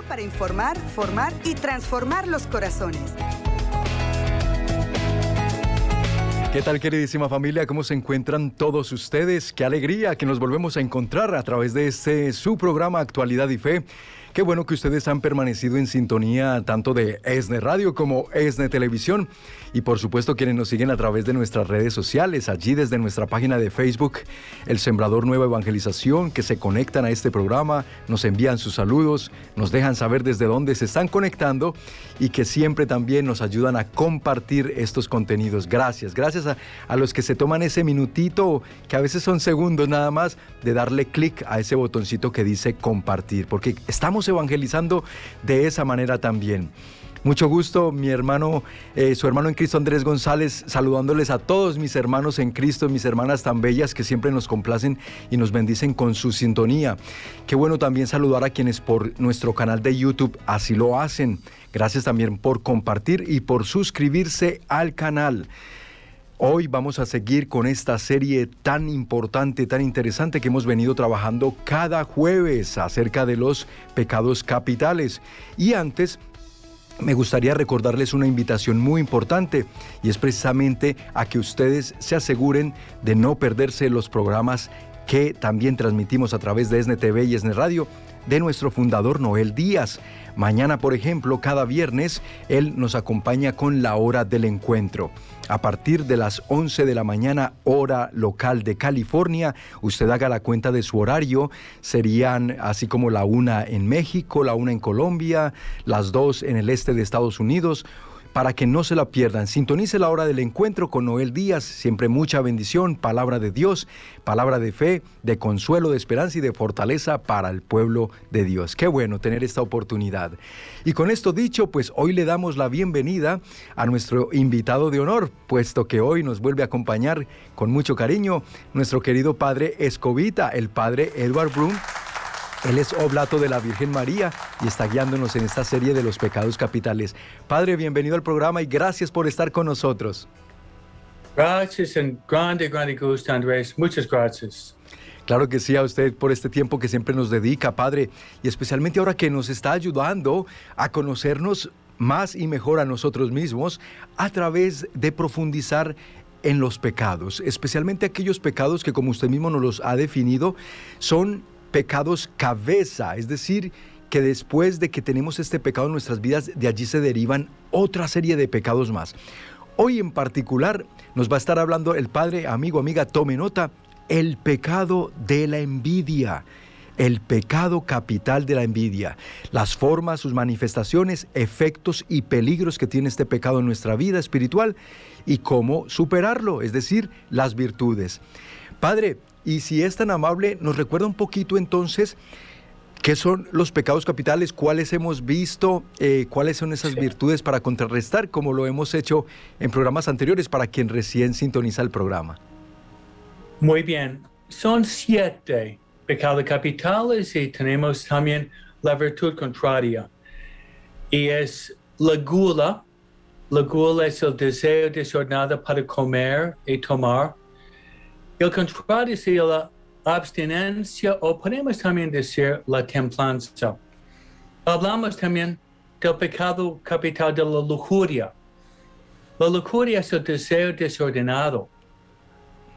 Para informar, formar y transformar los corazones. ¿Qué tal queridísima familia? ¿Cómo se encuentran todos ustedes? Qué alegría que nos volvemos a encontrar a través de este su programa Actualidad y Fe. Qué bueno que ustedes han permanecido en sintonía tanto de ESNE Radio como ESNE Televisión y por supuesto quienes nos siguen a través de nuestras redes sociales, allí desde nuestra página de Facebook, El Sembrador Nueva Evangelización, que se conectan a este programa, nos envían sus saludos, nos dejan saber desde dónde se están conectando y que siempre también nos ayudan a compartir estos contenidos. Gracias, gracias a, a los que se toman ese minutito, que a veces son segundos nada más, de darle clic a ese botoncito que dice compartir, porque estamos evangelizando de esa manera también. Mucho gusto, mi hermano, eh, su hermano en Cristo Andrés González, saludándoles a todos mis hermanos en Cristo, mis hermanas tan bellas que siempre nos complacen y nos bendicen con su sintonía. Qué bueno también saludar a quienes por nuestro canal de YouTube así lo hacen. Gracias también por compartir y por suscribirse al canal. Hoy vamos a seguir con esta serie tan importante, tan interesante que hemos venido trabajando cada jueves acerca de los pecados capitales. Y antes me gustaría recordarles una invitación muy importante y es precisamente a que ustedes se aseguren de no perderse los programas que también transmitimos a través de ESNE TV y ESNE Radio de nuestro fundador Noel Díaz. Mañana, por ejemplo, cada viernes, él nos acompaña con la hora del encuentro. A partir de las 11 de la mañana, hora local de California, usted haga la cuenta de su horario, serían así como la una en México, la una en Colombia, las dos en el este de Estados Unidos para que no se la pierdan. Sintonice la hora del encuentro con Noel Díaz, siempre mucha bendición, palabra de Dios, palabra de fe, de consuelo, de esperanza y de fortaleza para el pueblo de Dios. Qué bueno tener esta oportunidad. Y con esto dicho, pues hoy le damos la bienvenida a nuestro invitado de honor, puesto que hoy nos vuelve a acompañar con mucho cariño nuestro querido padre Escobita, el padre Edward Broom él es oblato de la Virgen María y está guiándonos en esta serie de los pecados capitales. Padre, bienvenido al programa y gracias por estar con nosotros. Gracias en grande, grande gusto, Andrés. Muchas gracias. Claro que sí, a usted por este tiempo que siempre nos dedica, Padre, y especialmente ahora que nos está ayudando a conocernos más y mejor a nosotros mismos a través de profundizar en los pecados, especialmente aquellos pecados que como usted mismo nos los ha definido, son pecados cabeza, es decir, que después de que tenemos este pecado en nuestras vidas, de allí se derivan otra serie de pecados más. Hoy en particular nos va a estar hablando el padre, amigo, amiga, tome nota, el pecado de la envidia, el pecado capital de la envidia, las formas, sus manifestaciones, efectos y peligros que tiene este pecado en nuestra vida espiritual y cómo superarlo, es decir, las virtudes. Padre, y si es tan amable, nos recuerda un poquito entonces qué son los pecados capitales, cuáles hemos visto, eh, cuáles son esas virtudes para contrarrestar, como lo hemos hecho en programas anteriores para quien recién sintoniza el programa. Muy bien, son siete pecados capitales y tenemos también la virtud contraria. Y es la gula. La gula es el deseo desordenado para comer y tomar el contrario sería la abstinencia o podemos también decir la templanza. Hablamos también del pecado capital de la lujuria. La lujuria es el deseo desordenado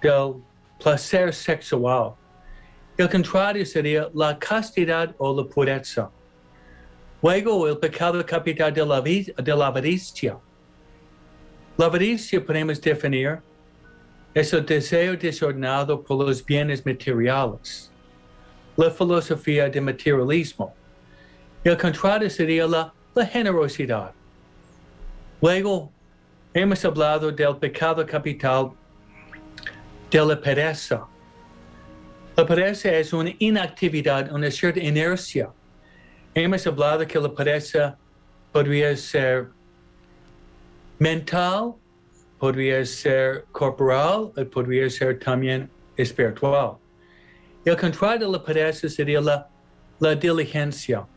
del placer sexual. El contrario sería la castidad o la pureza. Luego, el pecado capital de la, de la avaricia. La avaricia podemos definir es el deseo desordenado por los bienes materiales, la filosofía de materialismo. El contrario sería la, generosidad. Luego, hemos hablado del pecado capital de la pereza. La pereza es una inactividad, una cierta inercia. Hemos hablado que la pereza podría ser mental, podría ser corporal y podría ser también espiritual. El contrario de la pereza sería la, la diligencia.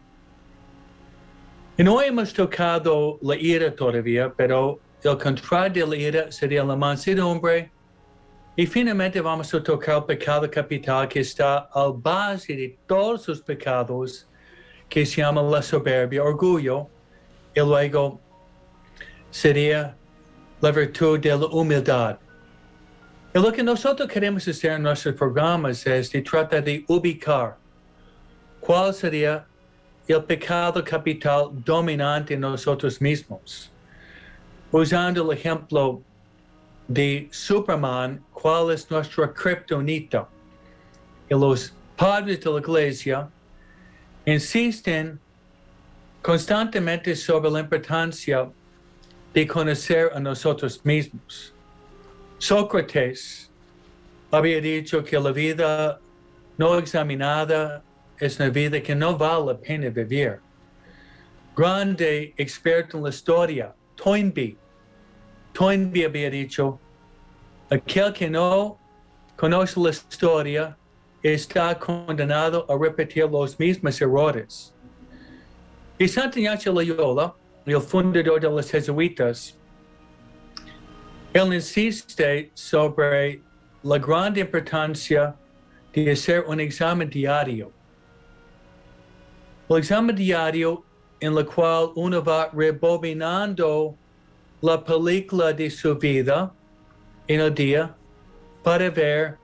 Y no hemos tocado la ira todavía, pero el contrario de la ira sería la mansedumbre. Y finalmente vamos a tocar el pecado capital que está al base de todos los pecados, que se llama la soberbia, orgullo, y luego sería la virtud de la humildad. Y lo que nosotros queremos hacer en nuestros programas es de tratar de ubicar cuál sería el pecado capital dominante en nosotros mismos. Usando el ejemplo de Superman, cuál es nuestra kriptonita. Y los padres de la iglesia insisten constantemente sobre la importancia de conocer a nosotros mismos. Sócrates había dicho que la vida no examinada es una vida que no vale la pena vivir. Grande experto en la historia, Toynbee. Toynbee había dicho, aquel que no conoce la historia está condenado a repetir los mismos errores. Y Santa Ignacio El fundador de los jesuitas, él insiste sobre la gran importancia de hacer un examen diario. El examen diario en el cual uno va rebobinando la película de su vida en el día para ver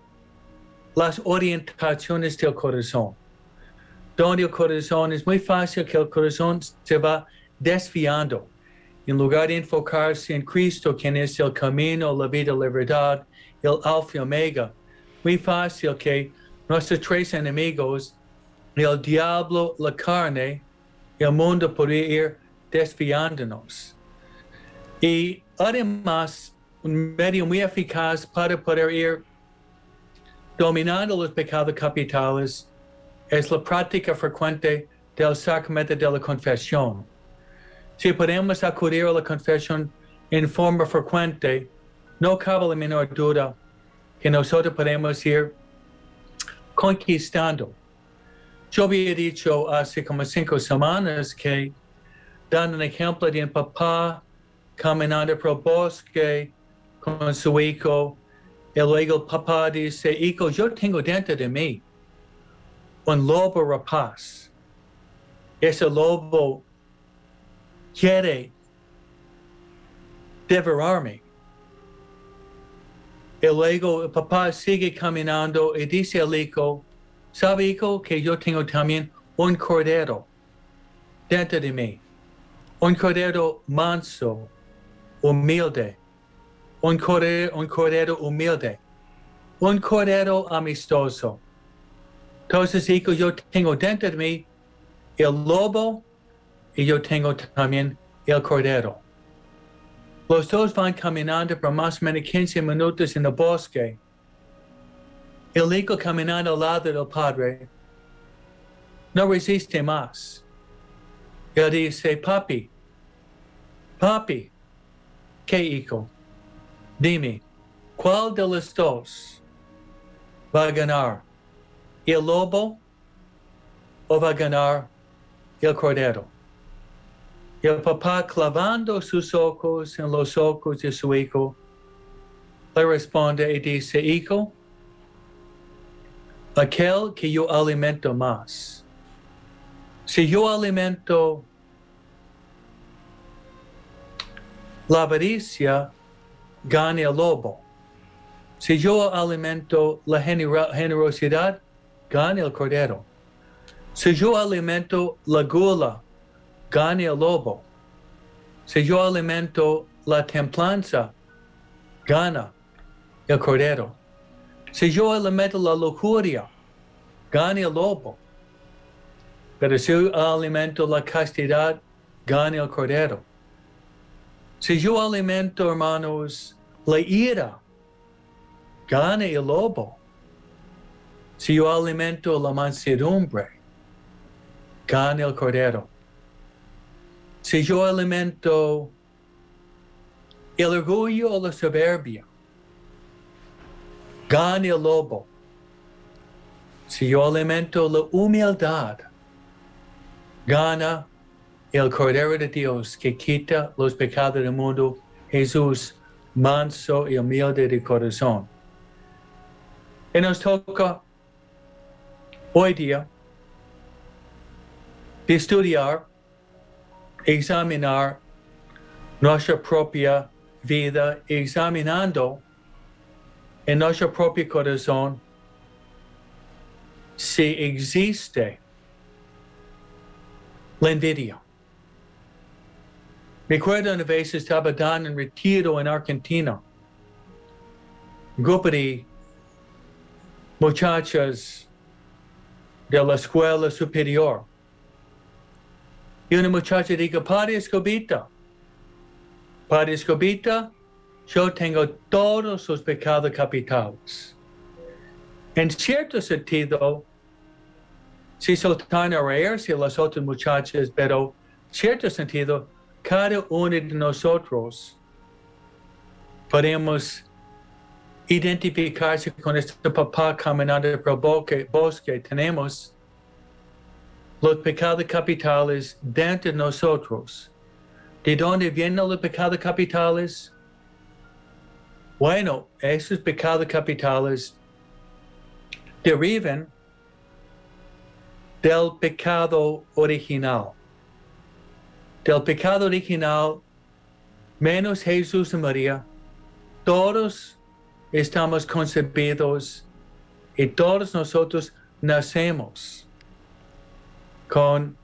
las orientaciones del corazón. Donde el corazón es muy fácil que el corazón se va desviando. En lugar de enfocarse en Cristo, quien es el camino, la vida, la verdad, el alfa y omega, muy fácil que nuestros tres enemigos, el diablo, la carne, el mundo podría ir desviándonos. Y además, un medio muy eficaz para poder ir dominando los pecados capitales es la práctica frecuente del sacramento de la confesión. Si podemos acudir a la confesión en forma frecuente, no cabe la menor duda que nosotros podemos ir conquistando. Yo había dicho hace como cinco semanas que, dando un ejemplo de un papá caminando por el bosque con su hijo, y luego el papá dice, hijo, yo tengo dentro de mí un lobo rapaz. Ese lobo quiere devorarme. Y luego el papá sigue caminando y dice al hijo, ¿sabe hijo que yo tengo también un cordero dentro de mí? Un cordero manso, humilde un cordero, un cordero humilde, un cordero amistoso. Entonces, hijo, yo tengo dentro de mí el lobo y yo tengo también el cordero. Los dos van caminando por más o menos 15 minutos en el bosque. El hijo caminando al lado del padre no resiste más. Él dice, papi, papi, ¿qué hijo? Dime, ¿cuál de los dos va a ganar? ¿El lobo o va a ganar el cordero? El papá clavando sus ojos en los ojos de su hijo, le responde y dice, hijo, aquel que yo alimento más. Si yo alimento la avaricia, gane el lobo. Si yo alimento la generosidad, gane el cordero. Si yo alimento la gula, gane el lobo. Si yo alimento la templanza, gana el cordero. Si yo alimento la lujuria, gane el lobo. Pero si yo alimento la castidad, gane el cordero. Si yo alimento, hermanos, la ira, gane el lobo. Si yo alimento la mansedumbre, gane el cordero. Si yo alimento el orgullo o la soberbia, gane el lobo. Si yo alimento la humildad, gana el Cordero de Dios que quita los pecados del mundo, Jesús manso y humilde de corazón. Y nos toca hoy día de estudiar, examinar nuestra propia vida, examinando en nuestro propio corazón si existe la envidia. Recuerdo una vez estaba dando en retiro en Argentina. grupo de muchachas de la escuela superior. Y una muchacha dijo, Padre Escobita, Padre Escobita, yo tengo todos los pecados capitales. En cierto sentido, si soltan a las otras muchachas, pero en cierto sentido, cada uno de nosotros podemos identificarse con este papá caminando por el bosque. Tenemos los pecados capitales dentro de nosotros. ¿De dónde vienen los pecados capitales? Bueno, esos pecados capitales derivan del pecado original. Del pecado original, menos Jesús y María, todos estamos concebidos y todos nosotros nacemos con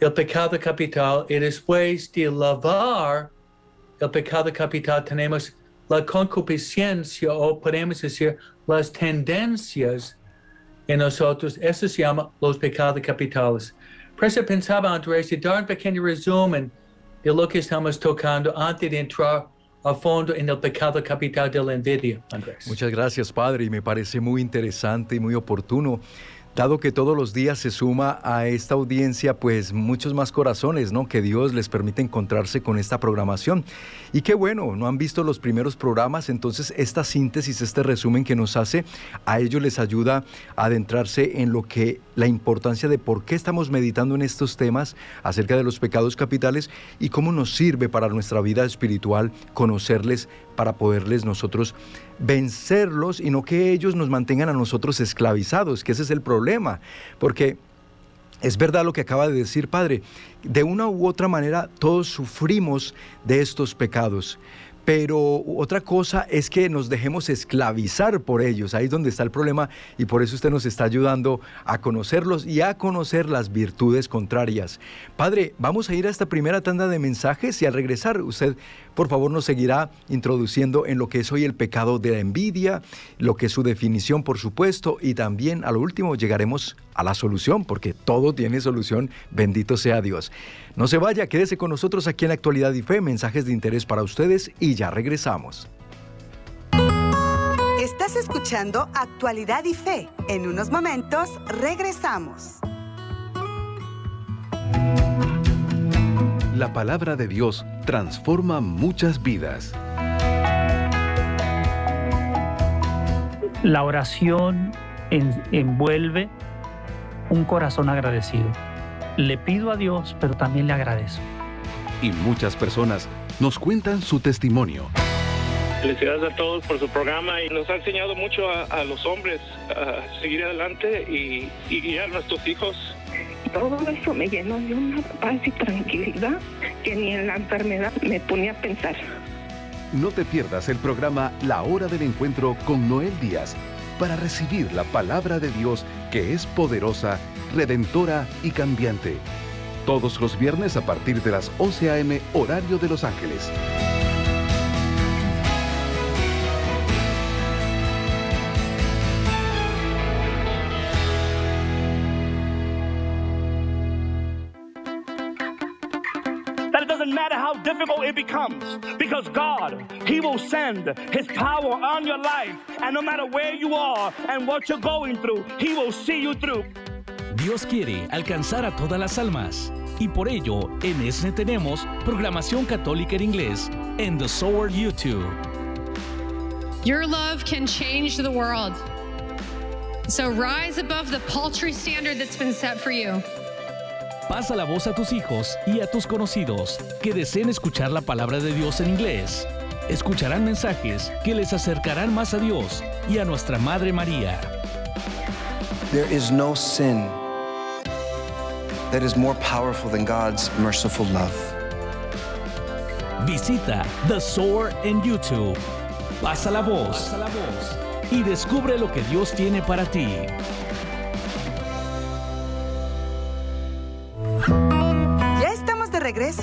el pecado capital y después de lavar el pecado capital tenemos la concupiscencia o podemos decir las tendencias en nosotros. Eso se llama los pecados capitales. Por eso pensaba, Andrés, de dar un pequeño resumen de lo que estamos tocando antes de entrar a fondo en el pecado capital de la envidia, Andrés. Muchas gracias, Padre, y me parece muy interesante y muy oportuno dado que todos los días se suma a esta audiencia pues muchos más corazones, ¿no? Que Dios les permite encontrarse con esta programación. Y qué bueno, no han visto los primeros programas, entonces esta síntesis, este resumen que nos hace, a ellos les ayuda a adentrarse en lo que la importancia de por qué estamos meditando en estos temas acerca de los pecados capitales y cómo nos sirve para nuestra vida espiritual conocerles para poderles nosotros vencerlos y no que ellos nos mantengan a nosotros esclavizados, que ese es el problema, porque es verdad lo que acaba de decir Padre, de una u otra manera todos sufrimos de estos pecados. Pero otra cosa es que nos dejemos esclavizar por ellos. Ahí es donde está el problema y por eso usted nos está ayudando a conocerlos y a conocer las virtudes contrarias. Padre, vamos a ir a esta primera tanda de mensajes y al regresar usted por favor nos seguirá introduciendo en lo que es hoy el pecado de la envidia, lo que es su definición por supuesto y también a lo último llegaremos a la solución porque todo tiene solución, bendito sea Dios. No se vaya, quédese con nosotros aquí en Actualidad y Fe, mensajes de interés para ustedes y ya regresamos. Estás escuchando Actualidad y Fe. En unos momentos regresamos. La palabra de Dios transforma muchas vidas. La oración envuelve un corazón agradecido. Le pido a Dios, pero también le agradezco. Y muchas personas nos cuentan su testimonio. Felicidades a todos por su programa y nos ha enseñado mucho a, los hombres a seguir adelante y, y guiar a nuestros hijos todo eso me llenó de una paz y tranquilidad que ni en la enfermedad me ponía a pensar. No te pierdas el programa La Hora del Encuentro con Noel Díaz para recibir la palabra de Dios que es poderosa, redentora y cambiante. Todos los viernes a partir de las 11 a.m. horario de Los Ángeles. God, He will send His power on your life. And no matter where you are and what you're going through, He will see you through. Dios quiere alcanzar a todas las almas. Y por ello, en ESNE tenemos programación católica en inglés en The Sword YouTube. Your love can change the world. So rise above the paltry standard that's been set for you. Pasa la voz a tus hijos y a tus conocidos que deseen escuchar la palabra de Dios en inglés. Escucharán mensajes que les acercarán más a Dios y a nuestra Madre María. There is no sin that is more powerful than God's merciful love. Visita The Soar en YouTube. Pasa la voz. Y descubre lo que Dios tiene para ti.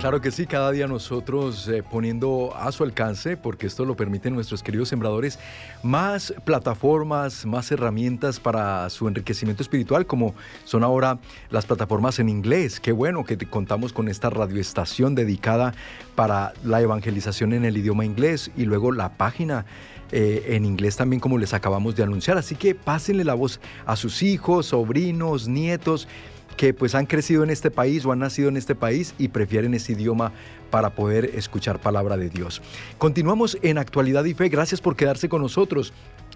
Claro que sí, cada día nosotros eh, poniendo a su alcance, porque esto lo permiten nuestros queridos sembradores, más plataformas, más herramientas para su enriquecimiento espiritual, como son ahora las plataformas en inglés. Qué bueno que contamos con esta radioestación dedicada para la evangelización en el idioma inglés y luego la página eh, en inglés también como les acabamos de anunciar. Así que pásenle la voz a sus hijos, sobrinos, nietos que pues han crecido en este país o han nacido en este país y prefieren ese idioma para poder escuchar palabra de Dios. Continuamos en Actualidad y Fe. Gracias por quedarse con nosotros.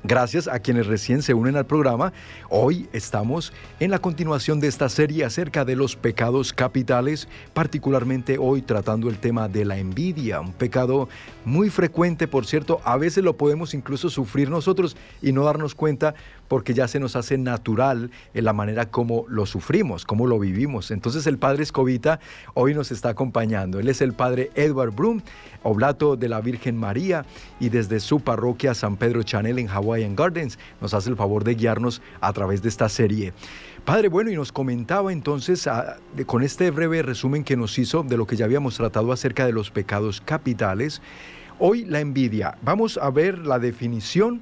Gracias a quienes recién se unen al programa. Hoy estamos en la continuación de esta serie acerca de los pecados capitales, particularmente hoy tratando el tema de la envidia, un pecado muy frecuente, por cierto, a veces lo podemos incluso sufrir nosotros y no darnos cuenta porque ya se nos hace natural en la manera como lo sufrimos, como lo vivimos. Entonces el Padre Escobita hoy nos está acompañando. Él es el Padre Edward Broom, oblato de la Virgen María y desde su parroquia San Pedro Chanel en Hawaiian Gardens nos hace el favor de guiarnos a través de esta serie. Padre, bueno, y nos comentaba entonces ah, con este breve resumen que nos hizo de lo que ya habíamos tratado acerca de los pecados capitales. Hoy la envidia. Vamos a ver la definición.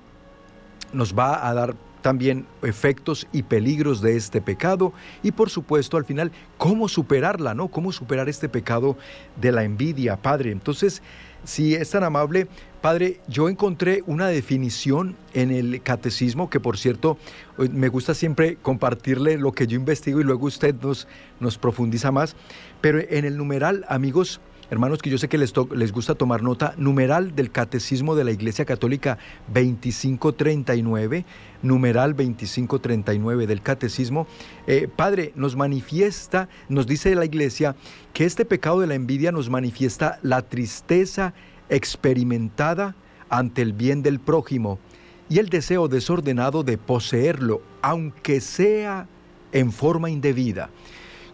Nos va a dar también efectos y peligros de este pecado y por supuesto al final cómo superarla, ¿no? Cómo superar este pecado de la envidia, Padre. Entonces, si es tan amable, Padre, yo encontré una definición en el catecismo que por cierto eh, me gusta siempre compartirle lo que yo investigo y luego usted nos, nos profundiza más, pero en el numeral, amigos, hermanos que yo sé que les, les gusta tomar nota, numeral del Catecismo de la Iglesia Católica 2539, numeral 2539 del Catecismo, eh, Padre, nos manifiesta, nos dice la Iglesia que este pecado de la envidia nos manifiesta la tristeza experimentada ante el bien del prójimo y el deseo desordenado de poseerlo, aunque sea en forma indebida.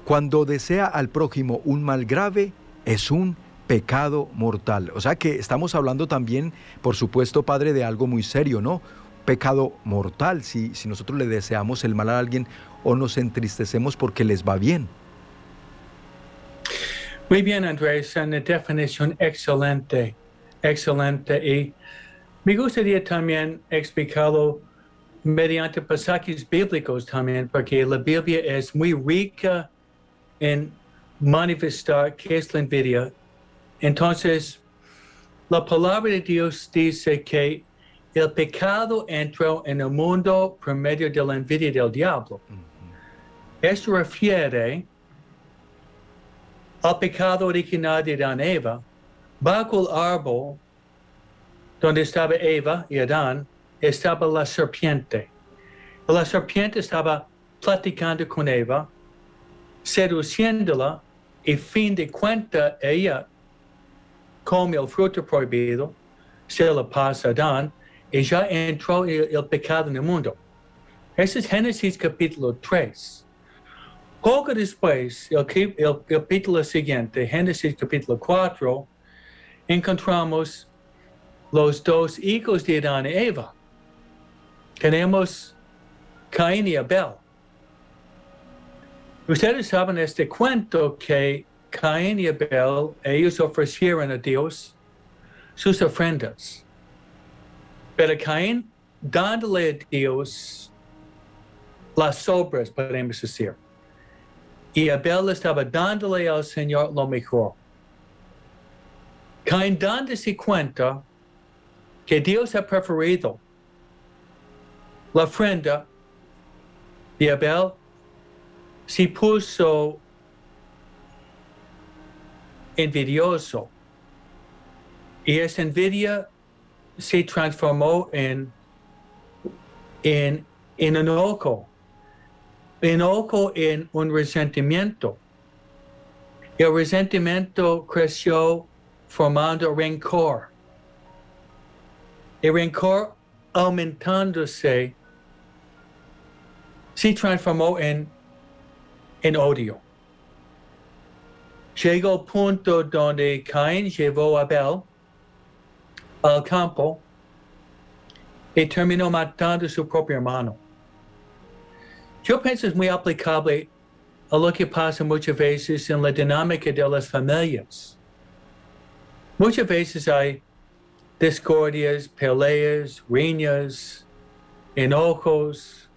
Cuando desea al prójimo un mal grave, es un pecado mortal. O sea que estamos hablando también, por supuesto, Padre, de algo muy serio, ¿no? Pecado mortal, si, si nosotros le deseamos el mal a alguien o nos entristecemos porque les va bien. Muy bien, Andrés, una definición excelente, excelente. Y me gustaría también explicarlo mediante pasajes bíblicos también, porque la Biblia es muy rica en manifestar qué es la envidia. Entonces, la palabra de Dios dice que el pecado entró en el mundo por medio de la envidia del diablo. Esto refiere al pecado original de Adán y Eva. Bajo el árbol donde estaba Eva y Adán estaba la serpiente. La serpiente estaba platicando con Eva, seduciéndola y fin de cuenta ella come el fruto prohibido, se lo pasa a Adán y ya entró el, el pecado en el mundo. Ese es Génesis capítulo 3. Poco después, el, el, capítulo siguiente, Génesis capítulo 4, encontramos los dos hijos de Adán y Eva. Tenemos Caín y Abel. Ustedes saben este cuento que Caín y Abel, ellos ofrecieron a Dios sus ofrendas. Pero Caín, dándole a Dios las sobras, podemos decir. Y Abel estaba dándole al Señor lo mejor. Caín dándose cuenta que Dios ha preferido la ofrenda de Abel se puso envidioso y esa envidia se transformó en, en, en enojo, enojo en un resentimiento. El resentimiento creció formando rencor. El rencor aumentándose, se transformó en, en odio. Llegó al punto donde Caín llevó a Abel al campo y terminó matando su propio hermano. Yo pienso es muy aplicable a lo que pasa muchas veces en la dinámica de las familias. Muchas veces hay discordias, peleas, riñas, enojos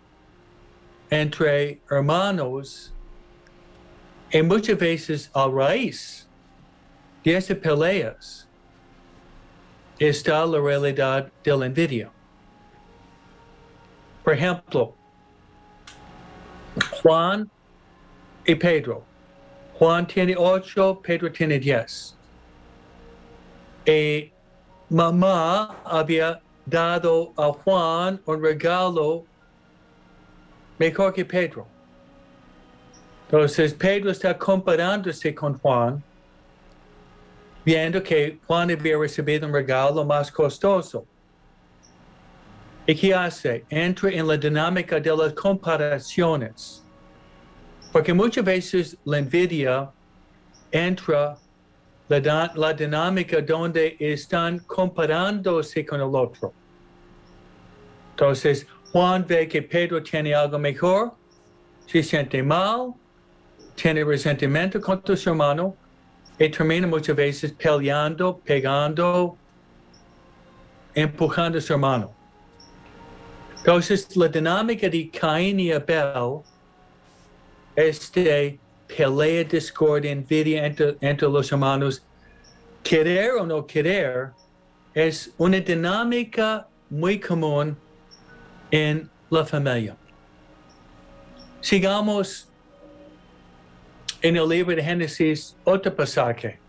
entre hermanos y muchas veces a raíz de esas peleas está la realidad de la envidia. Por ejemplo, Juan y Pedro. Juan tiene ocho, Pedro tiene diez. Y mamá había dado a Juan un regalo mejor que Pedro. Entonces Pedro está comparándose con Juan, viendo que Juan había recibido un regalo más costoso. ¿Y qué hace? Entra en la dinámica de las comparaciones. Porque muchas veces la envidia entra la, la dinámica donde están comparándose con el otro. Entonces, Juan ve que Pedro tiene algo mejor, se siente mal, tiene resentimiento contra su hermano y termina muchas veces peleando, pegando, empujando a su hermano. Entonces, la dinámica de Caín y Abel es de pelea, discordia, envidia entre, entre los hermanos. Querer o no querer es una dinámica muy común en la familia. Sigamos en el libro de Génesis otro pasaje.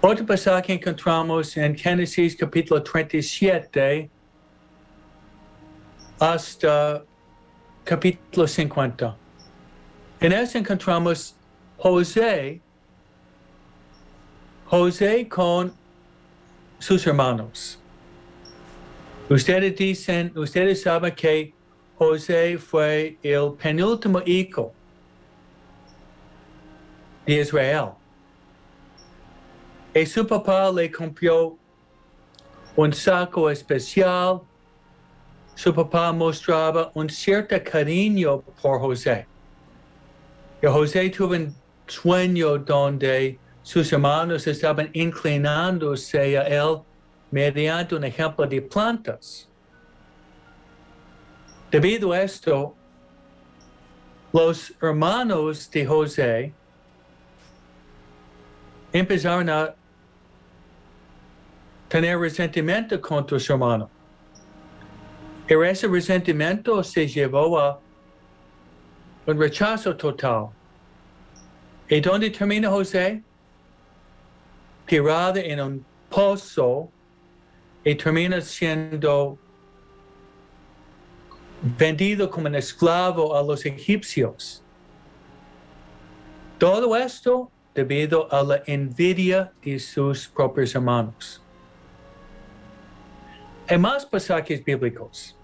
Otro pasaje encontramos en Génesis capítulo 37 hasta capítulo 50. En eso encontramos José, José con sus hermanos. Ustedes dicen, ustedes saben que José fue el penúltimo hijo de Israel. Y su papá le compró un saco especial su papá mostraba un cierto cariño por José. Y José tuvo un sueño donde sus hermanos estaban inclinándose a él mediante un ejemplo de plantas. Debido a esto, los hermanos de José empezaron a tener resentimiento contra su hermano. Y ese resentimiento se llevó a un rechazo total. ¿Y dónde termina José? Tirado en un pozo y termina siendo vendido como un esclavo a los egipcios. Todo esto debido a la envidia de sus propios hermanos. Hay más pasajes bíblicos.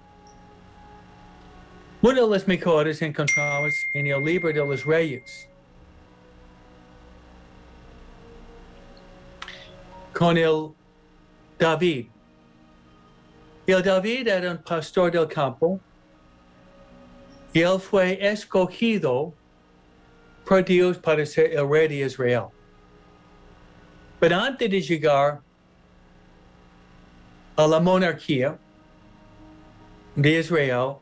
Uno de los mejores encontramos en el libro de los reyes. Con el David. El David era un pastor del campo y él fue escogido por Dios para ser el rey de Israel. Pero antes de llegar a la monarquía de Israel,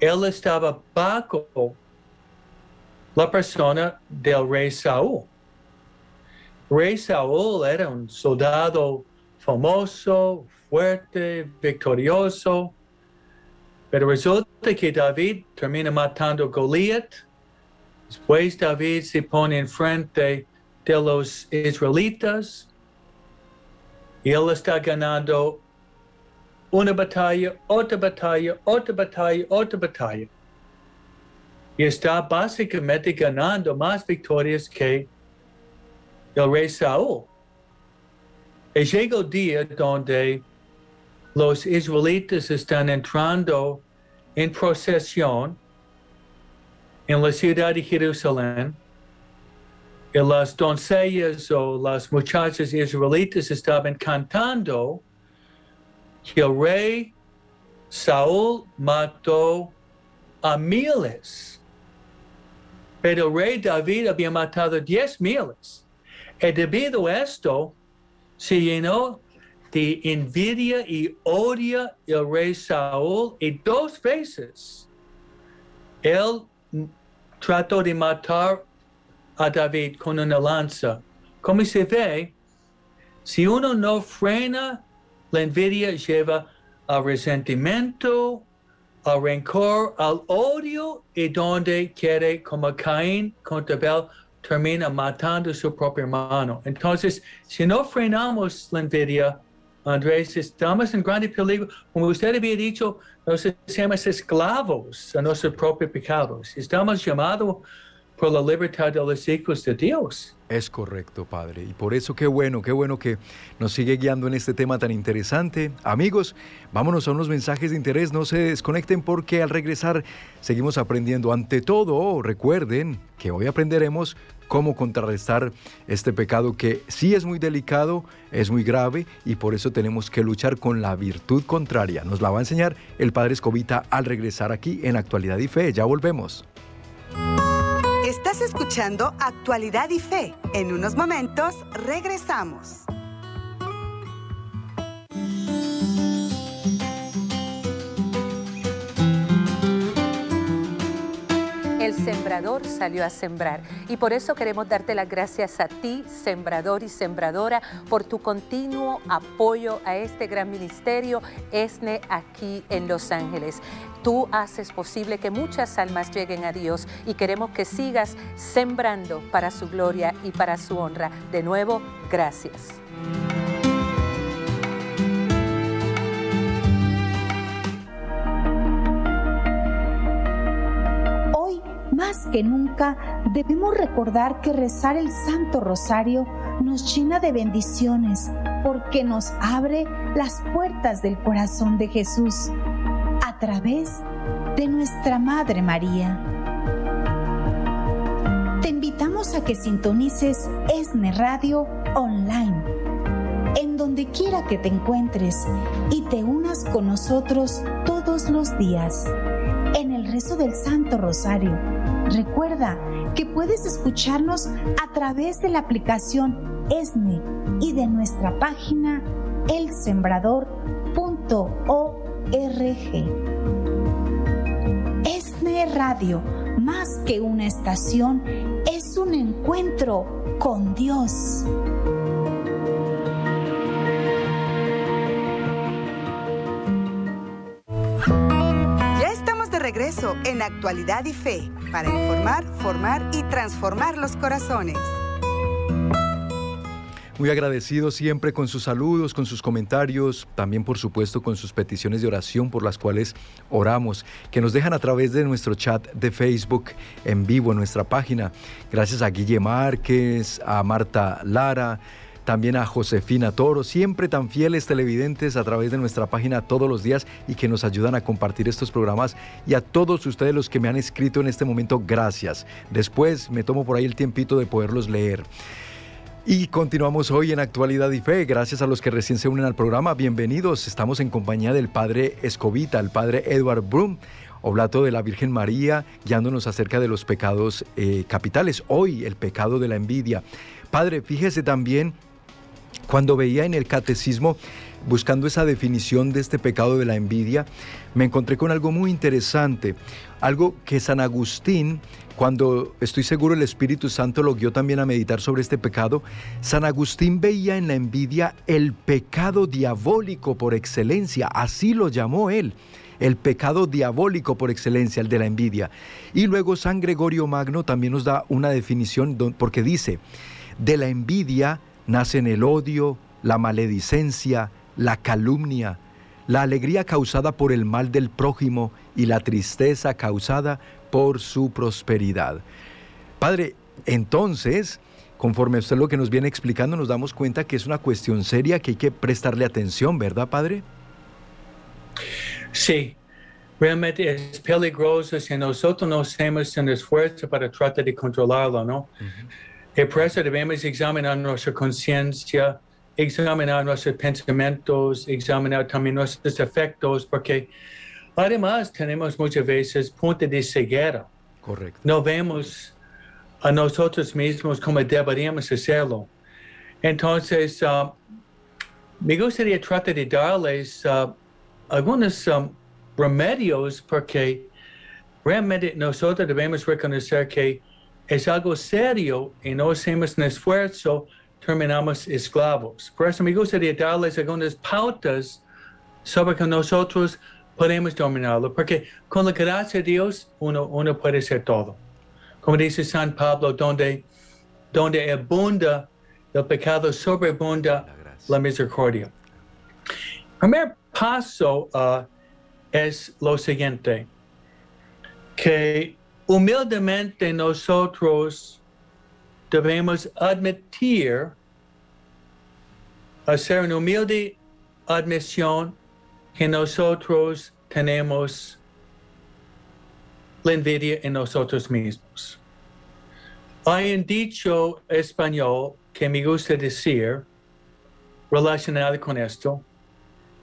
él estaba bajo la persona del rey Saúl. Rey Saúl era un soldado famoso, fuerte, victorioso, pero resulta que David termina matando a Goliat. Después David se pone enfrente de los israelitas y él está ganando una batalla, otra batalla, otra batalla, otra batalla. Y está básicamente ganando más victorias que el rey Saúl. Y llega el día donde los israelitas están entrando en procesión en la ciudad de Jerusalén y las doncellas o las muchachas israelitas estaban cantando que el rey Saúl mató a miles, pero el rey David había matado diez miles. Y debido a esto, se llenó de envidia y odia el rey Saúl y dos veces él trató de matar a David con una lanza. Como se ve, si uno no frena la envidia, lleva al resentimiento, al rencor, al odio y donde quiere, como Caín contra Abel, termina matando su propio hermano. Entonces, si no frenamos la envidia, Andrés, estamos en grande peligro. Como usted había dicho, nos hacemos esclavos a nuestros propios pecados. Estamos llamados por la libertad de los hijos de Dios. Es correcto, Padre. Y por eso qué bueno, qué bueno que nos sigue guiando en este tema tan interesante. Amigos, vámonos a unos mensajes de interés. No se desconecten porque al regresar seguimos aprendiendo. Ante todo, recuerden que hoy aprenderemos cómo contrarrestar este pecado que sí es muy delicado, es muy grave y por eso tenemos que luchar con la virtud contraria. Nos la va a enseñar el Padre Escobita al regresar aquí en Actualidad y Fe. Ya volvemos. Estás escuchando Actualidad y Fe. En unos momentos regresamos. El sembrador salió a sembrar y por eso queremos darte las gracias a ti, sembrador y sembradora, por tu continuo apoyo a este gran ministerio ESNE aquí en Los Ángeles. Tú haces posible que muchas almas lleguen a Dios y queremos que sigas sembrando para su gloria y para su honra. De nuevo, gracias. Más que nunca, debemos recordar que rezar el Santo Rosario nos llena de bendiciones porque nos abre las puertas del corazón de Jesús a través de nuestra Madre María. Te invitamos a que sintonices ESNE Radio online, en donde quiera que te encuentres y te unas con nosotros todos los días en el rezo del Santo Rosario. Recuerda que puedes escucharnos a través de la aplicación ESNE y de nuestra página elsembrador.org. ESNE Radio, más que una estación, es un encuentro con Dios. En Actualidad y Fe para informar, formar y transformar los corazones. Muy agradecido siempre con sus saludos, con sus comentarios, también por supuesto con sus peticiones de oración por las cuales oramos, que nos dejan a través de nuestro chat de Facebook en vivo en nuestra página. Gracias a Guille Márquez, a Marta Lara, también a Josefina Toro, siempre tan fieles televidentes a través de nuestra página todos los días y que nos ayudan a compartir estos programas y a todos ustedes los que me han escrito en este momento, gracias. Después me tomo por ahí el tiempito de poderlos leer. Y continuamos hoy en Actualidad y Fe. Gracias a los que recién se unen al programa. Bienvenidos. Estamos en compañía del Padre Escobita, el Padre Edward Brum, oblato de la Virgen María, guiándonos acerca de los pecados eh, capitales. Hoy el pecado de la envidia. Padre, fíjese también cuando veía en el catecismo, buscando esa definición de este pecado de la envidia, me encontré con algo muy interesante, algo que San Agustín, cuando estoy seguro el Espíritu Santo lo guió también a meditar sobre este pecado, San Agustín veía en la envidia el pecado diabólico por excelencia, así lo llamó él el pecado diabólico por excelencia, el de la envidia. Y luego San Gregorio Magno también nos da una definición porque dice, de la envidia nacen el odio, la maledicencia, la calumnia, la alegría causada por el mal del prójimo y la tristeza causada por su prosperidad. Padre, entonces, conforme a usted lo que nos viene explicando, nos damos cuenta que es una cuestión seria que hay que prestarle atención, ¿verdad, Padre? Sí, realmente es peligroso si nosotros no hacemos un esfuerzo para tratar de controlarlo, ¿no? Eso debemos examinar nuestra conciencia, examinar nuestros pensamientos, examinar también nuestros efectos, porque además tenemos muchas veces puntos de ceguera. Correcto. No vemos a nosotros mismos como deberíamos hacerlo. Entonces, uh, me gustaría tratar de darles uh, algunos um, remedios porque realmente nosotros debemos reconocer que es algo serio y no hacemos un esfuerzo, terminamos esclavos. Por eso me gustaría darles algunas pautas sobre que nosotros podemos dominarlo, porque con la gracia de Dios uno, uno puede hacer todo. Como dice San Pablo, donde, donde abunda el pecado, sobreabunda la misericordia. Primer paso uh, es lo siguiente, que humildemente nosotros debemos admitir, hacer una humilde admisión que nosotros tenemos la envidia en nosotros mismos. Hay un dicho español que me gusta decir relacionado con esto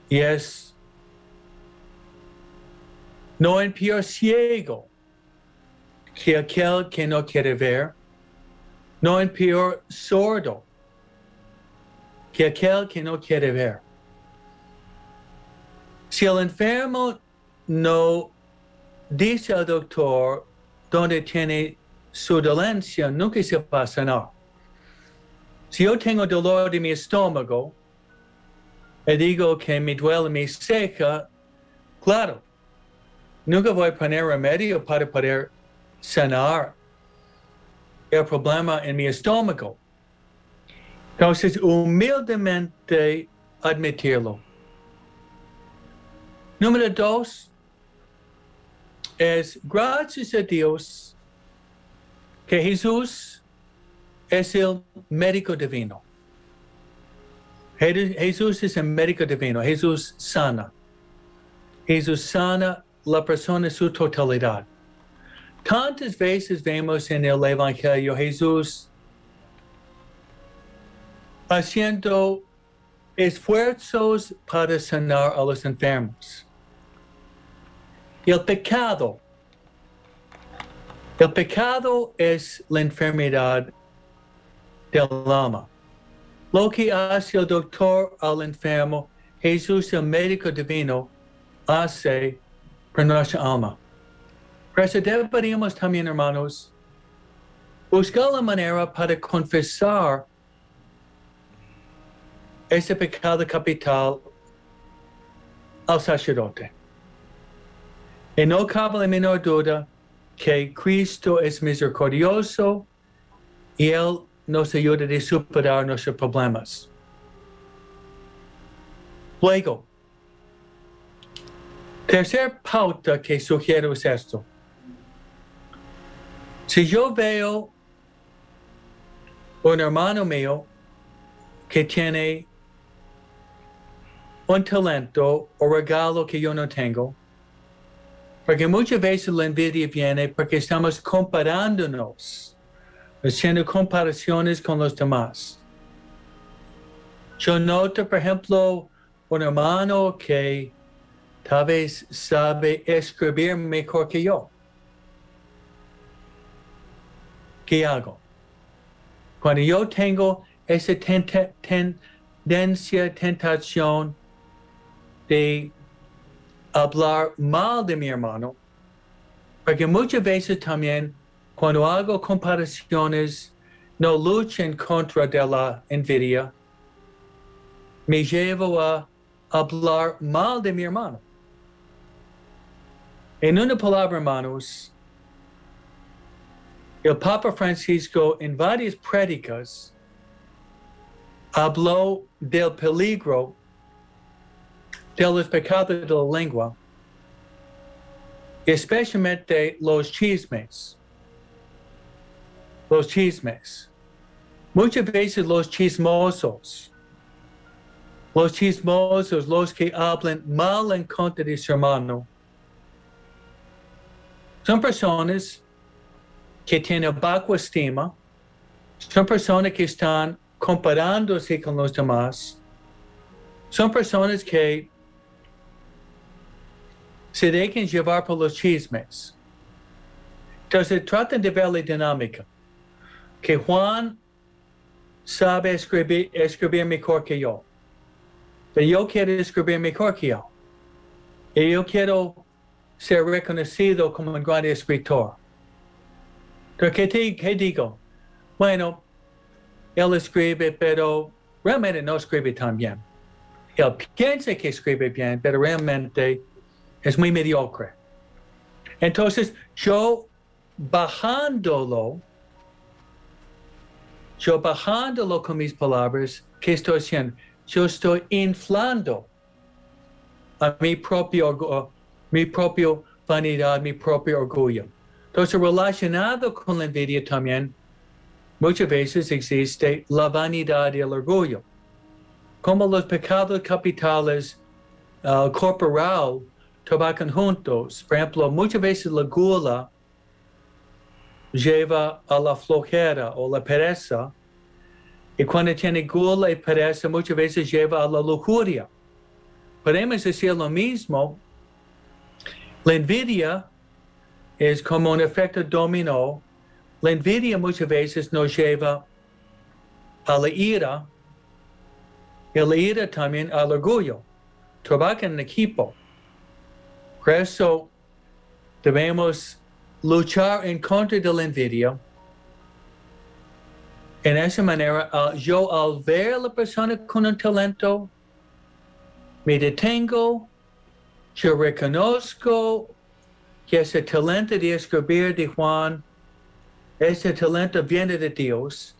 y es no en ciego que aquel que no quiere ver, no en peor sordo que aquel que no quiere ver. Si el enfermo no dice al doctor dónde tiene su dolencia, nunca se va a sanar. Si yo tengo dolor de mi estómago y digo que me duele mi seca, claro, nunca voy a poner remedio para poder sanar el problema en mi estómago. Entonces, humildemente admitirlo. Número dos, es gracias a Dios que Jesús es el médico divino. Jesús es el médico divino. Jesús sana. Jesús sana la persona en su totalidad. Tantas veces vemos en el Evangelio Jesús haciendo esfuerzos para sanar a los enfermos. El pecado. El pecado es la enfermedad del alma. Lo que hace el doctor al enfermo, Jesús, el médico divino, hace por nuestra alma. Por eso deberíamos también, hermanos, buscar la manera para confesar ese pecado capital al sacerdote. Y no cabe la menor duda que Cristo es misericordioso y Él nos ayuda a superar nuestros problemas. Luego, tercer pauta que sugiero es esto. Si yo veo un hermano mío que tiene un talento o regalo que yo no tengo, porque muchas veces la envidia viene porque estamos comparándonos, haciendo comparaciones con los demás. Yo noto, por ejemplo, un hermano que tal vez sabe escribir mejor que yo. ¿Qué hago? Cuando yo tengo esa tendencia, tentación de hablar mal de mi hermano, porque muchas veces también cuando hago comparaciones no luchen contra de la envidia, me llevo a hablar mal de mi hermano. En una palabra, hermanos, el Papa Francisco en varias prédicas habló del peligro de los pecados de la lengua, especialmente los chismes. Los chismes. Muchas veces los chismosos los chismosos, los que hablan mal en contra de su hermano, son personas que tienen bajo estima, son personas que están comparándose con los demás, son personas que se dejan llevar por los chismes. Entonces tratan de ver la dinámica. Que Juan sabe escribir, escribir mejor que yo. Pero yo quiero escribir mejor que yo. Y yo quiero ser reconocido como un gran escritor. Pero ¿qué, te, qué digo? Bueno, él escribe, pero realmente no escribe tan bien. Él piensa que escribe bien, pero realmente es muy mediocre. Entonces, yo bajándolo, yo bajándolo con mis palabras, ¿qué estoy haciendo? Yo estoy inflando a mi propio, mi propio vanidad, mi propio orgullo. Entonces, relacionado con la envidia también, muchas veces existe la vanidad y el orgullo. Como los pecados capitales uh, corporal trabajan juntos. Por ejemplo, muchas veces la gula lleva a la flojera o la pereza. Y cuando tiene gula y pereza, muchas veces lleva a la lujuria. Podemos decir lo mismo. La envidia es como un efecto dominó. La envidia muchas veces nos lleva a la ira y la ira también al orgullo. Trabajan en equipo. Por eso debemos luchar en contra de la envidia. En esa manera, yo al ver a la persona con un talento, me detengo, yo reconozco que ese talento de escribir de Juan, ese talento viene de Dios.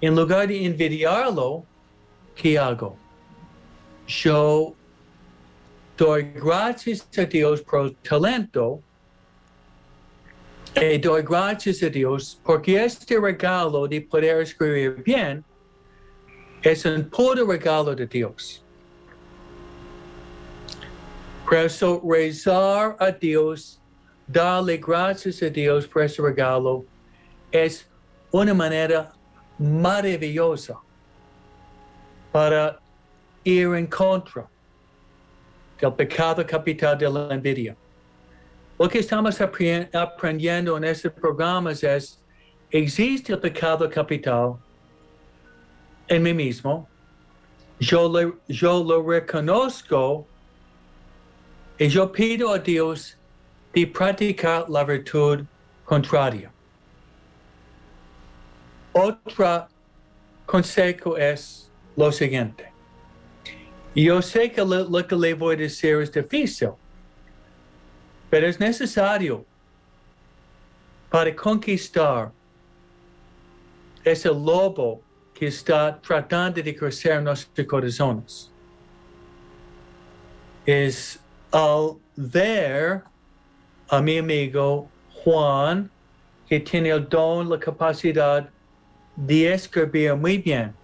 En lugar de envidiarlo, ¿qué hago? Yo doy gracias a Dios por el talento y doy gracias a Dios porque este regalo de poder escribir bien es un puro regalo de Dios. Por eso rezar a Dios, darle gracias a Dios por ese regalo es una manera maravillosa para ir en contra del pecado capital de la envidia. Lo que estamos aprendiendo en este programa es, existe el pecado capital en mí mismo, yo lo reconozco y yo pido a Dios de practicar la virtud contraria. Otro consejo es lo siguiente. Yo sé que lo, lo, que le voy a decir es difícil, pero es necesario para conquistar ese lobo que está tratando de crecer en nuestros corazones. Es al ver a mi amigo Juan, que tiene el don, la capacidad de escribir muy bien.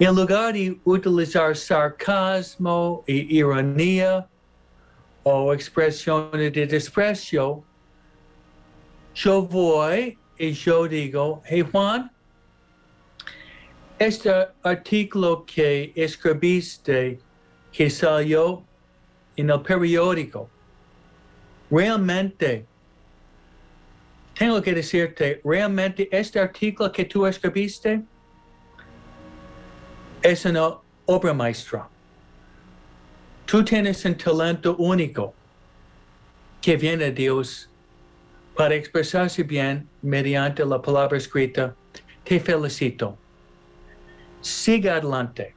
En lugar de utilizar sarcasmo e ironía o expresiones de desprecio, yo voy y yo digo, hey Juan, este artículo que escribiste que salió en el periódico, realmente, tengo que decirte, realmente este artículo que tú escribiste, es una obra maestra. Tú tienes un talento único que viene de Dios para expresarse bien mediante la palabra escrita. Te felicito. Siga adelante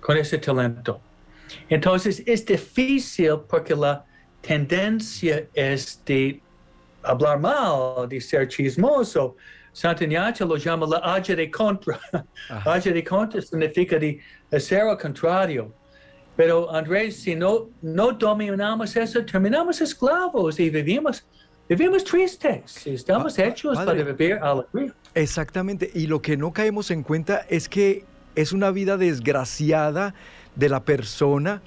con ese talento. Entonces es difícil porque la tendencia es de hablar mal, de ser chismoso, Sant'Ignacio lo llama la agere contra. agere contra significa de hacer al contrario. Pero Andrés, si no, no dominamos eso, terminamos esclavos y vivimos, vivimos tristes. Estamos hechos para vivir alegría. Exactamente, y lo que no caemos en cuenta es que es una vida desgraciada de la persona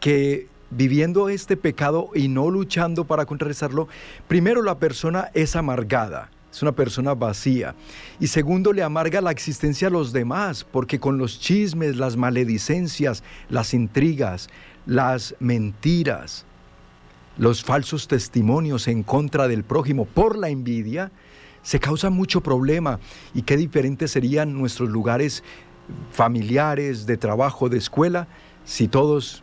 que viviendo este pecado y no luchando para contrarrestarlo, primero la persona es amargada, es una persona vacía. Y segundo, le amarga la existencia a los demás, porque con los chismes, las maledicencias, las intrigas, las mentiras, los falsos testimonios en contra del prójimo por la envidia, se causa mucho problema. Y qué diferentes serían nuestros lugares familiares, de trabajo, de escuela, si todos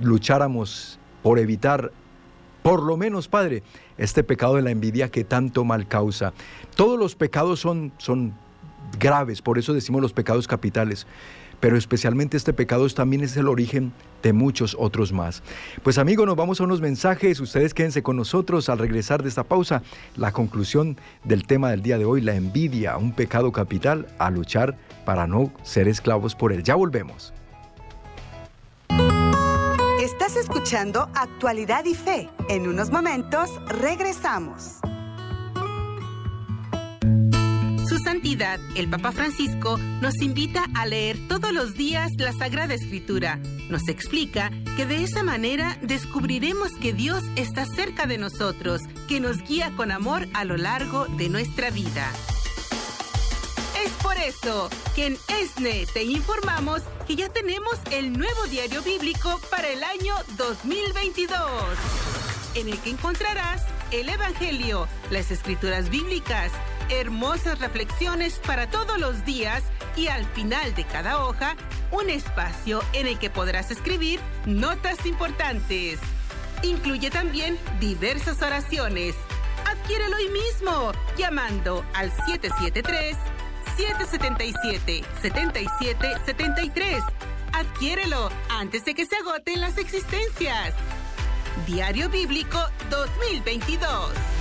lucháramos por evitar, por lo menos, Padre, este pecado de la envidia que tanto mal causa. Todos los pecados son, son graves, por eso decimos los pecados capitales, pero especialmente este pecado también es el origen de muchos otros más. Pues amigos, nos vamos a unos mensajes, ustedes quédense con nosotros al regresar de esta pausa, la conclusión del tema del día de hoy, la envidia, un pecado capital, a luchar para no ser esclavos por él. Ya volvemos. Estás escuchando Actualidad y Fe. En unos momentos regresamos. Su Santidad, el Papa Francisco, nos invita a leer todos los días la Sagrada Escritura. Nos explica que de esa manera descubriremos que Dios está cerca de nosotros, que nos guía con amor a lo largo de nuestra vida. Es por eso que en ESNE te informamos que ya tenemos el nuevo diario bíblico para el año 2022, en el que encontrarás el Evangelio, las escrituras bíblicas, hermosas reflexiones para todos los días y al final de cada hoja, un espacio en el que podrás escribir notas importantes. Incluye también diversas oraciones. Adquiérelo hoy mismo llamando al 773 777 7773. Adquiérelo antes de que se agoten las existencias. Diario Bíblico 2022.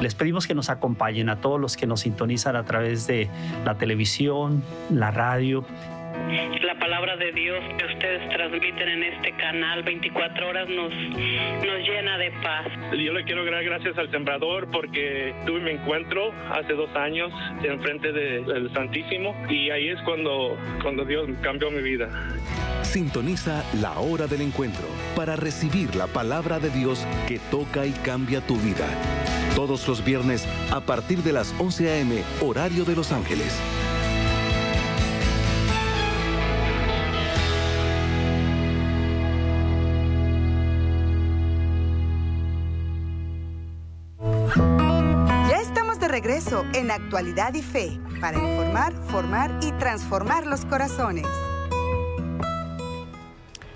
Les pedimos que nos acompañen a todos los que nos sintonizan a través de la televisión, la radio la palabra de Dios que ustedes transmiten en este canal 24 horas nos, nos llena de paz. Yo le quiero dar gracias al sembrador porque tuve mi encuentro hace dos años en frente del Santísimo y ahí es cuando, cuando Dios cambió mi vida. Sintoniza la hora del encuentro para recibir la palabra de Dios que toca y cambia tu vida. Todos los viernes a partir de las 11 a.m. horario de Los Ángeles. Actualidad y Fe para informar, formar y transformar los corazones.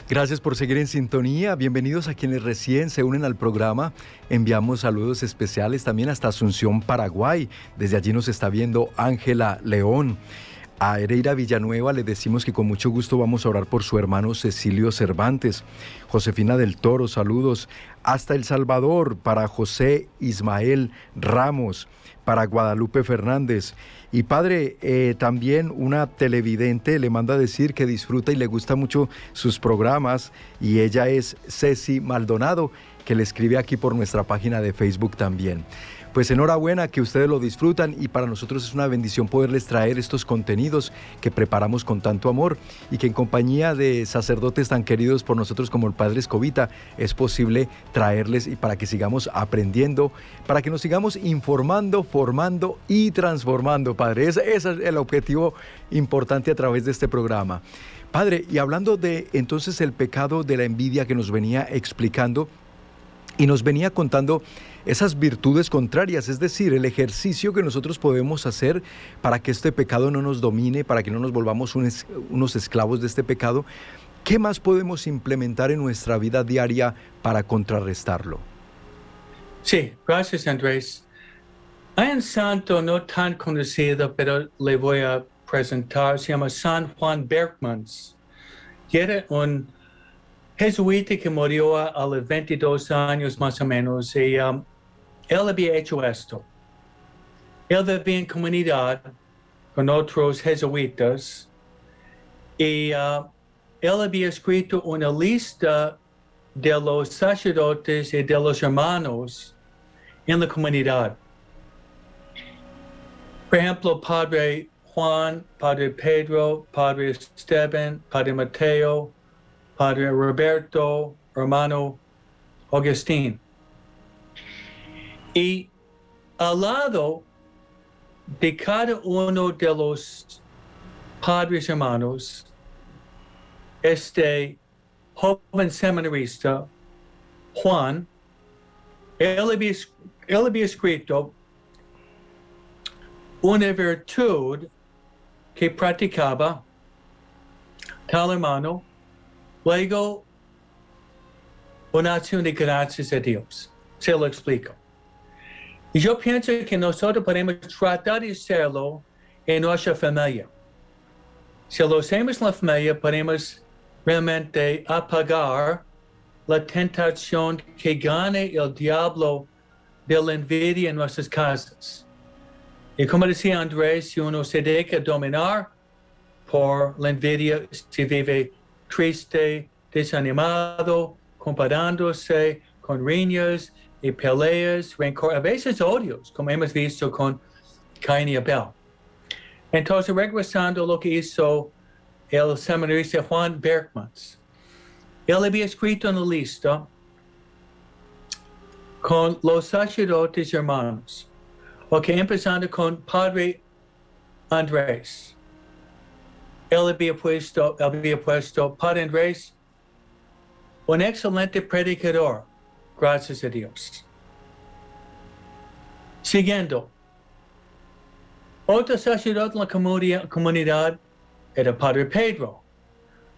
Gracias por seguir en sintonía. Bienvenidos a quienes recién se unen al programa. Enviamos saludos especiales también hasta Asunción, Paraguay. Desde allí nos está viendo Ángela León. A Ereira Villanueva le decimos que con mucho gusto vamos a orar por su hermano Cecilio Cervantes. Josefina del Toro, saludos. Hasta El Salvador para José Ismael Ramos para Guadalupe Fernández. Y padre, eh, también una televidente le manda a decir que disfruta y le gusta mucho sus programas y ella es Ceci Maldonado, que le escribe aquí por nuestra página de Facebook también. Pues enhorabuena que ustedes lo disfrutan y para nosotros es una bendición poderles traer estos contenidos que preparamos con tanto amor y que en compañía de sacerdotes tan queridos por nosotros como el Padre Escobita es posible traerles y para que sigamos aprendiendo, para que nos sigamos informando, formando y transformando, Padre. Ese, ese es el objetivo importante a través de este programa. Padre, y hablando de entonces el pecado de la envidia que nos venía explicando y nos venía contando esas virtudes contrarias, es decir, el ejercicio que nosotros podemos hacer para que este pecado no nos domine, para que no nos volvamos unos esclavos de este pecado. ¿Qué más podemos implementar en nuestra vida diaria para contrarrestarlo? Sí, gracias Andrés. Hay un santo no tan conocido, pero le voy a presentar, se llama San Juan Bergmans. Era un jesuita que murió a, los 22 años más o menos. Y, um, él había hecho esto. Él vivía en comunidad con otros jesuitas y uh, él había escrito una lista de los sacerdotes y de los hermanos en la comunidad. Por ejemplo, Padre Juan, Padre Pedro, Padre Esteban, Padre Mateo, Padre Roberto, hermano Agustín. Y al lado de cada uno de los padres hermanos, este joven seminarista, Juan, él había, él había escrito una virtud que practicaba tal hermano, luego una acción de gracias a Dios. Se lo explico. Y yo pienso que nosotros podemos tratar de hacerlo en nuestra familia. Si lo hacemos en la familia, podemos realmente apagar la tentación que gane el diablo de la envidia en nuestras casas. Y como decía Andrés, si uno se deja dominar por la envidia, si vive triste, desanimado, comparándose con riñas y peleas, rencor, a veces odios, como hemos visto con Cain y Abel. Entonces, regresando a lo que hizo el seminarista Juan Berkmans, él había escrito en la lista con los sacerdotes hermanos, ok, empezando con Padre Andrés. Había puesto, había puesto Padre Andrés, un excelente predicador, gracias a Dios. Siguiendo, otro sacerdote en la comunidad era Padre Pedro.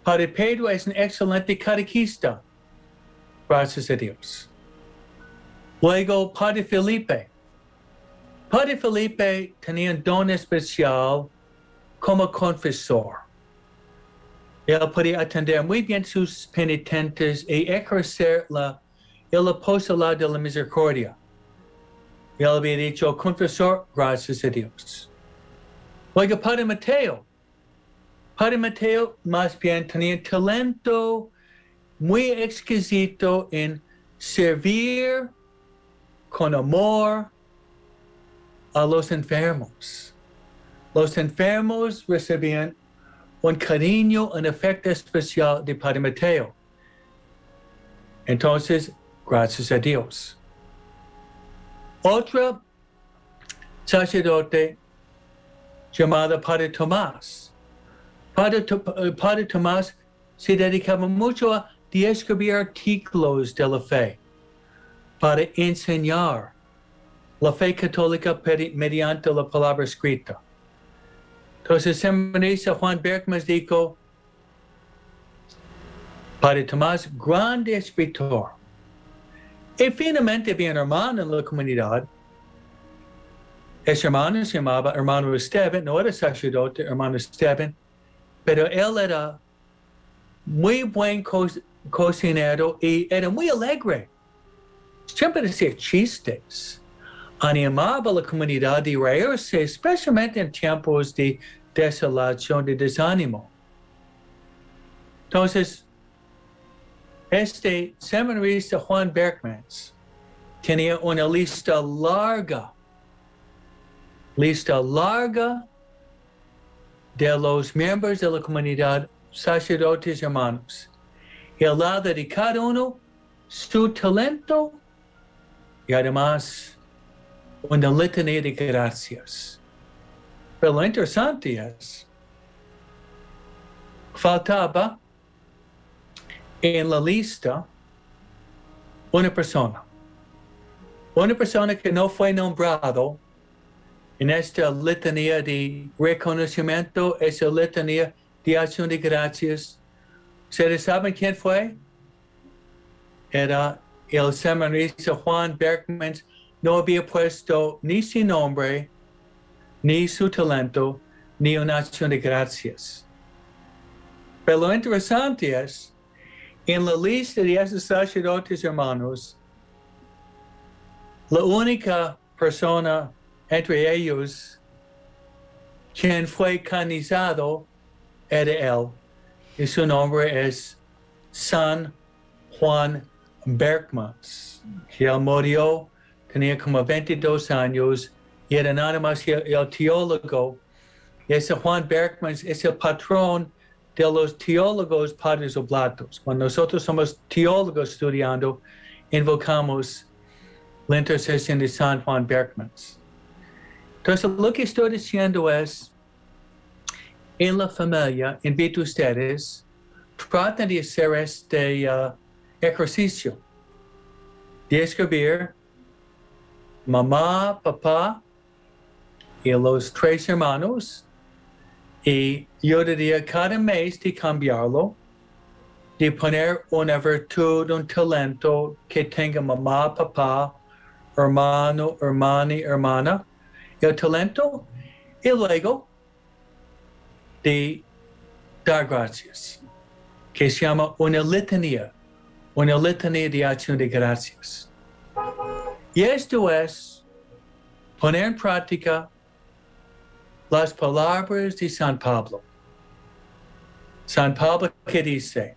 Padre Pedro es un excelente catequista, gracias a Dios. Luego, Padre Felipe. Padre Felipe tenía un don especial como confesor. Él podía atender muy bien sus penitentes y ejercer la, el apostolado de la misericordia. Él había dicho, confesor, gracias a Dios. Luego, Padre Mateo. Padre Mateo más bien tenía talento muy exquisito en servir con amor a los enfermos. Los enfermos recibían un cariño, un afecto especial de Padre Mateo. Entonces, gracias a Dios. Otro sacerdote llamado Padre Tomás. Padre, Padre Tomás se dedicaba mucho a escribir artículos de la fe para enseñar la fe católica mediante la palabra escrita. Entonces, el seminarista Juan Berkman dijo, Padre Tomás, grande escritor. Y finalmente había un hermano en la comunidad. Ese hermano se llamaba hermano Esteban, no era sacerdote, hermano Esteban, pero él era muy buen co cocinero y era muy alegre. Siempre decía chistes. Animaba a la comunidad de reírse, especialmente en tiempos de desolación, de desánimo. Entonces, este seminarista Juan Berkmans tenía una lista larga, lista larga de los miembros de la comunidad, sacerdotes hermanos. Y al lado de cada uno, su talento y además una litania de gracias. Pero lo interesante es, faltaba en la lista una persona. Una persona que no fue nombrado en esta letanía de reconocimiento, esa letanía de acción de gracias. ¿Ustedes saben quién fue? Era el seminarista Juan Berkman. No había puesto ni su nombre, ni su talento, ni una acción de gracias. Pero lo interesante es, en la lista de esos sacerdotes hermanos, la única persona entre ellos quien fue canonizado era él, y su nombre es San Juan Berkmans, que él murió, tenía como 22 años y era nada más el, el teólogo. Ese Juan Bergman es el patrón de los teólogos padres oblatos. Cuando nosotros somos teólogos estudiando, invocamos la intercesión de San Juan Bergman. Entonces, lo que estoy diciendo es, en la familia, invito a ustedes, traten de hacer este uh, ejercicio, de escribir mamá, papá los tres hermanos, y yo diría cada mes de cambiarlo, de poner una virtud, un talento que tenga mamá, papá, hermano, hermana hermana, el talento, y luego de dar gracias, que se llama una litanía, una litanía de acción de gracias. Y esto es poner en práctica las palabras de San Pablo. San Pablo, ¿qué dice?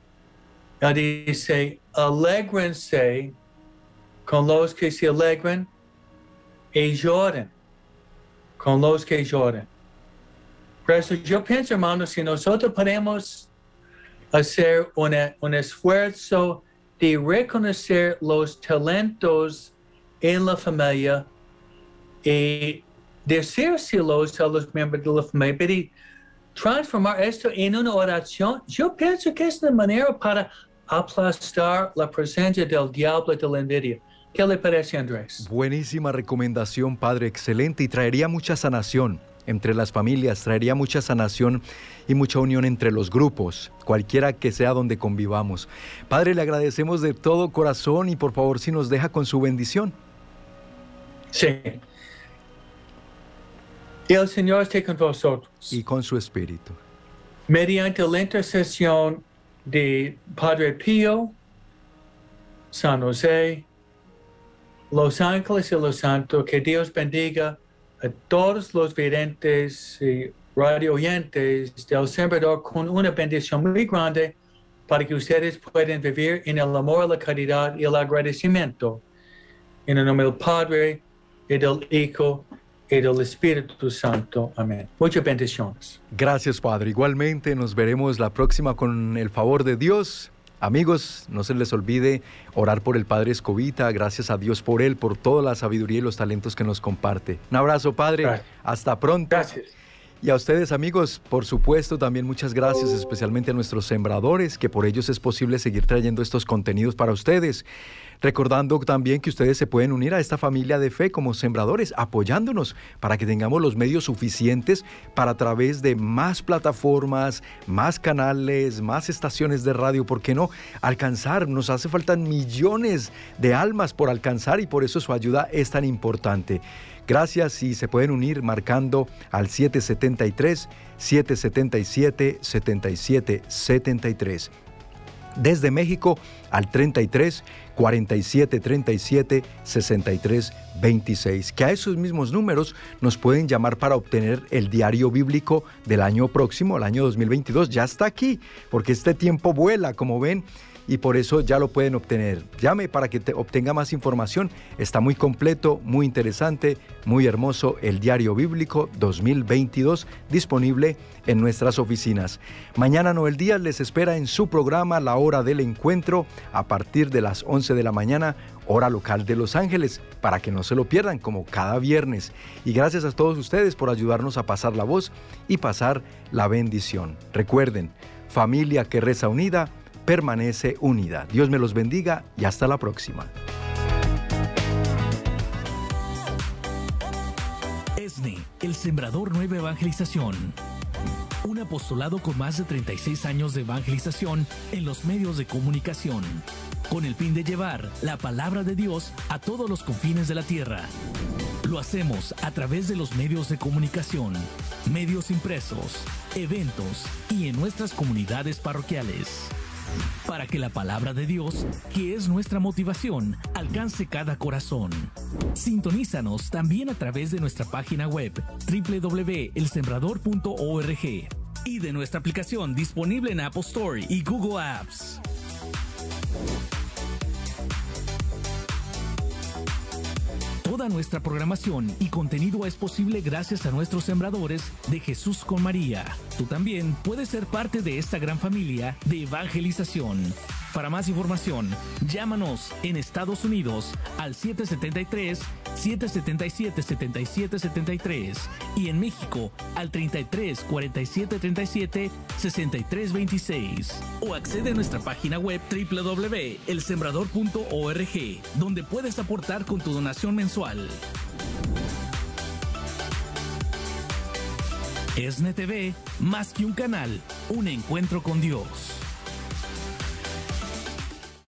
Él dice, alégrense con los que se alegran y lloren con los que lloran. Por eso yo pienso, hermanos, si nosotros podemos hacer una, un esfuerzo de reconocer los talentos en la familia y decírselos a los miembros de la familia, pero transformar esto en una oración, yo pienso que es una manera para aplastar la presencia del diablo de la envidia. ¿Qué le parece, Andrés? Buenísima recomendación, Padre, excelente, y traería mucha sanación entre las familias, traería mucha sanación y mucha unión entre los grupos, cualquiera que sea donde convivamos. Padre, le agradecemos de todo corazón y por favor si nos deja con su bendición. Sí. Y el Señor esté con vosotros. Y con su espíritu. Mediante la intercesión de Padre Pío, San José, los ángeles y los santos, que Dios bendiga a todos los videntes y radio oyentes del Sembrador con una bendición muy grande para que ustedes puedan vivir en el amor, la caridad y el agradecimiento. En el nombre del Padre y del Hijo y del Espíritu Santo. Amén. Muchas bendiciones. Gracias, Padre. Igualmente nos veremos la próxima con el favor de Dios. Amigos, no se les olvide orar por el Padre Escobita. Gracias a Dios por él, por toda la sabiduría y los talentos que nos comparte. Un abrazo, Padre. Hasta pronto. Gracias. Y a ustedes amigos, por supuesto, también muchas gracias, especialmente a nuestros sembradores, que por ellos es posible seguir trayendo estos contenidos para ustedes. Recordando también que ustedes se pueden unir a esta familia de fe como sembradores, apoyándonos para que tengamos los medios suficientes para a través de más plataformas, más canales, más estaciones de radio, ¿por qué no? Alcanzar, nos hace falta millones de almas por alcanzar y por eso su ayuda es tan importante. Gracias y se pueden unir marcando al 773 777 7773 desde México al 33 47 37 63 26. Que a esos mismos números nos pueden llamar para obtener el diario bíblico del año próximo, el año 2022. Ya está aquí, porque este tiempo vuela, como ven y por eso ya lo pueden obtener. Llame para que te obtenga más información. Está muy completo, muy interesante, muy hermoso el Diario Bíblico 2022 disponible en nuestras oficinas. Mañana Noel Díaz les espera en su programa La Hora del Encuentro a partir de las 11 de la mañana, hora local de Los Ángeles, para que no se lo pierdan como cada viernes. Y gracias a todos ustedes por ayudarnos a pasar la voz y pasar la bendición. Recuerden, familia que reza unida, permanece unida. Dios me los bendiga y hasta la próxima. ESNE, el Sembrador Nueva Evangelización. Un apostolado con más de 36 años de evangelización en los medios de comunicación, con el fin de llevar la palabra de Dios a todos los confines de la tierra. Lo hacemos a través de los medios de comunicación, medios impresos, eventos y en nuestras comunidades parroquiales para que la palabra de Dios, que es nuestra motivación, alcance cada corazón. Sintonízanos también a través de nuestra página web www.elsembrador.org y de nuestra aplicación disponible en Apple Store y Google Apps. Toda nuestra programación y contenido es posible gracias a nuestros sembradores de Jesús con María. Tú también puedes ser parte de esta gran familia de evangelización. Para más información, llámanos en Estados Unidos al 773-777-7773 y en México al 33 47 37 63 26 o accede a nuestra página web www.elsembrador.org donde puedes aportar con tu donación mensual. ESNE TV, más que un canal, un encuentro con Dios.